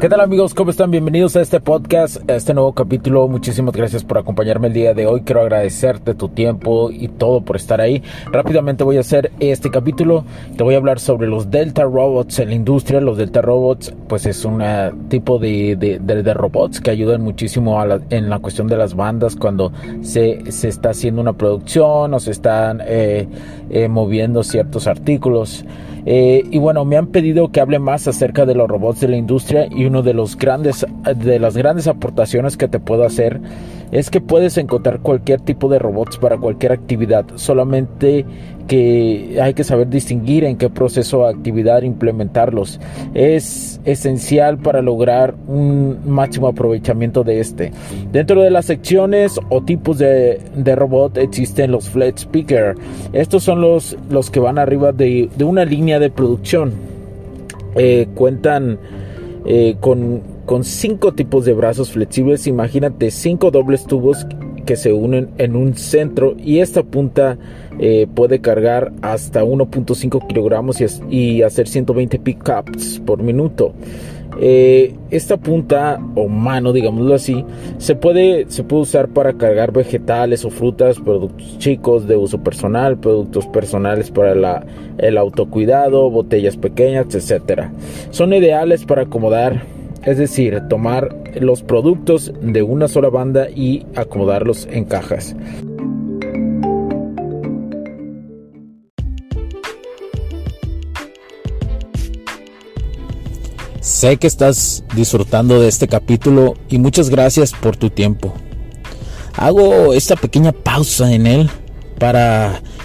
¿Qué tal amigos? ¿Cómo están? Bienvenidos a este podcast, a este nuevo capítulo. Muchísimas gracias por acompañarme el día de hoy. Quiero agradecerte tu tiempo y todo por estar ahí. Rápidamente voy a hacer este capítulo. Te voy a hablar sobre los Delta Robots en la industria. Los Delta Robots pues es un tipo de, de, robots que ayudan muchísimo en la cuestión de las bandas cuando se, se está haciendo una producción o se están eh, eh, moviendo ciertos artículos. Eh, y bueno, me han pedido que hable más acerca de los robots de la industria y uno de los grandes de las grandes aportaciones que te puedo hacer es que puedes encontrar cualquier tipo de robots para cualquier actividad, solamente que hay que saber distinguir en qué proceso de actividad implementarlos. Es esencial para lograr un máximo aprovechamiento de este. Dentro de las secciones o tipos de, robot existen los flat speaker. Estos son los, los que van arriba de, una línea de producción. Eh, cuentan eh, con con cinco tipos de brazos flexibles. Imagínate cinco dobles tubos que se unen en un centro y esta punta eh, puede cargar hasta 1.5 kilogramos y, hacer 120 pickups por minuto. Eh, esta punta o mano, digámoslo así, se puede, se puede usar para cargar vegetales o frutas, productos chicos de uso personal, productos personales para el autocuidado, botellas pequeñas, etc. Son ideales para acomodar es decir, tomar los productos de una sola banda y acomodarlos en cajas. Sé que estás disfrutando de este capítulo y muchas gracias por tu tiempo. Hago esta pequeña pausa en él para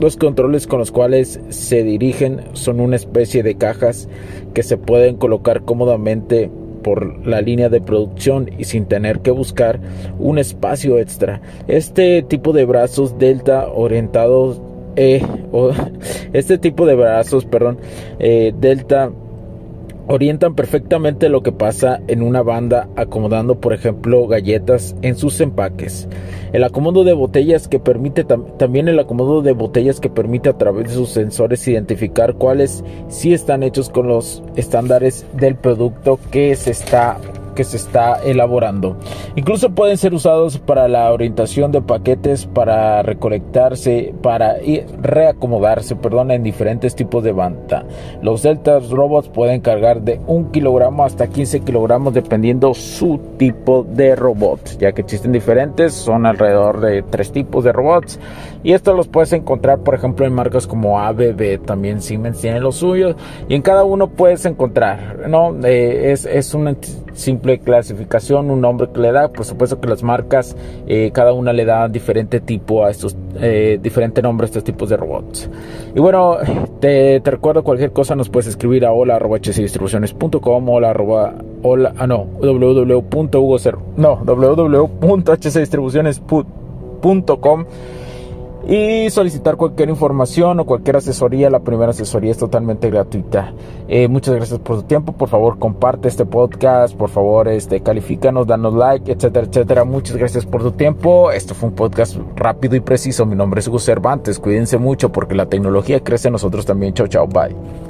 los controles con los cuales se dirigen son una especie de cajas que se pueden colocar cómodamente por la línea de producción y sin tener que buscar un espacio extra. Este tipo de brazos delta orientados, eh, este tipo de brazos, perdón, eh, delta orientan perfectamente lo que pasa en una banda acomodando por ejemplo galletas en sus empaques. El acomodo de botellas que permite también el acomodo de botellas que permite a través de sus sensores identificar cuáles sí están hechos con los estándares del producto que se está se está elaborando. Incluso pueden ser usados para la orientación de paquetes, para recolectarse, para reacomodarse, perdón, en diferentes tipos de banda. Los Delta Robots pueden cargar de 1 kilogramo hasta 15 kilogramos dependiendo su tipo de robot, ya que existen diferentes, son alrededor de tres tipos de robots y estos los puedes encontrar, por ejemplo, en marcas como ABB, también Siemens tiene los suyos y en cada uno puedes encontrar, ¿no? Eh, es, es una simple clasificación, un nombre que le da. Por supuesto que las marcas, eh, cada una le da diferente tipo a estos, eh, diferente nombre a estos tipos de robots. Y bueno, te, recuerdo cualquier cosa nos puedes escribir a hola arroba hcdistribuciones.com hola arroba hola, ah no, www.hugo no, www.hcdistribuciones.com y solicitar cualquier información o cualquier asesoría. La primera asesoría es totalmente gratuita. Eh, muchas gracias por su tiempo. Por favor, comparte este podcast. Por favor, este, califícanos, danos like, etcétera, etcétera. Muchas gracias por tu tiempo. Esto fue un podcast rápido y preciso. Mi nombre es Hugo Cervantes. Cuídense mucho porque la tecnología crece en nosotros también. Chao, chao, bye.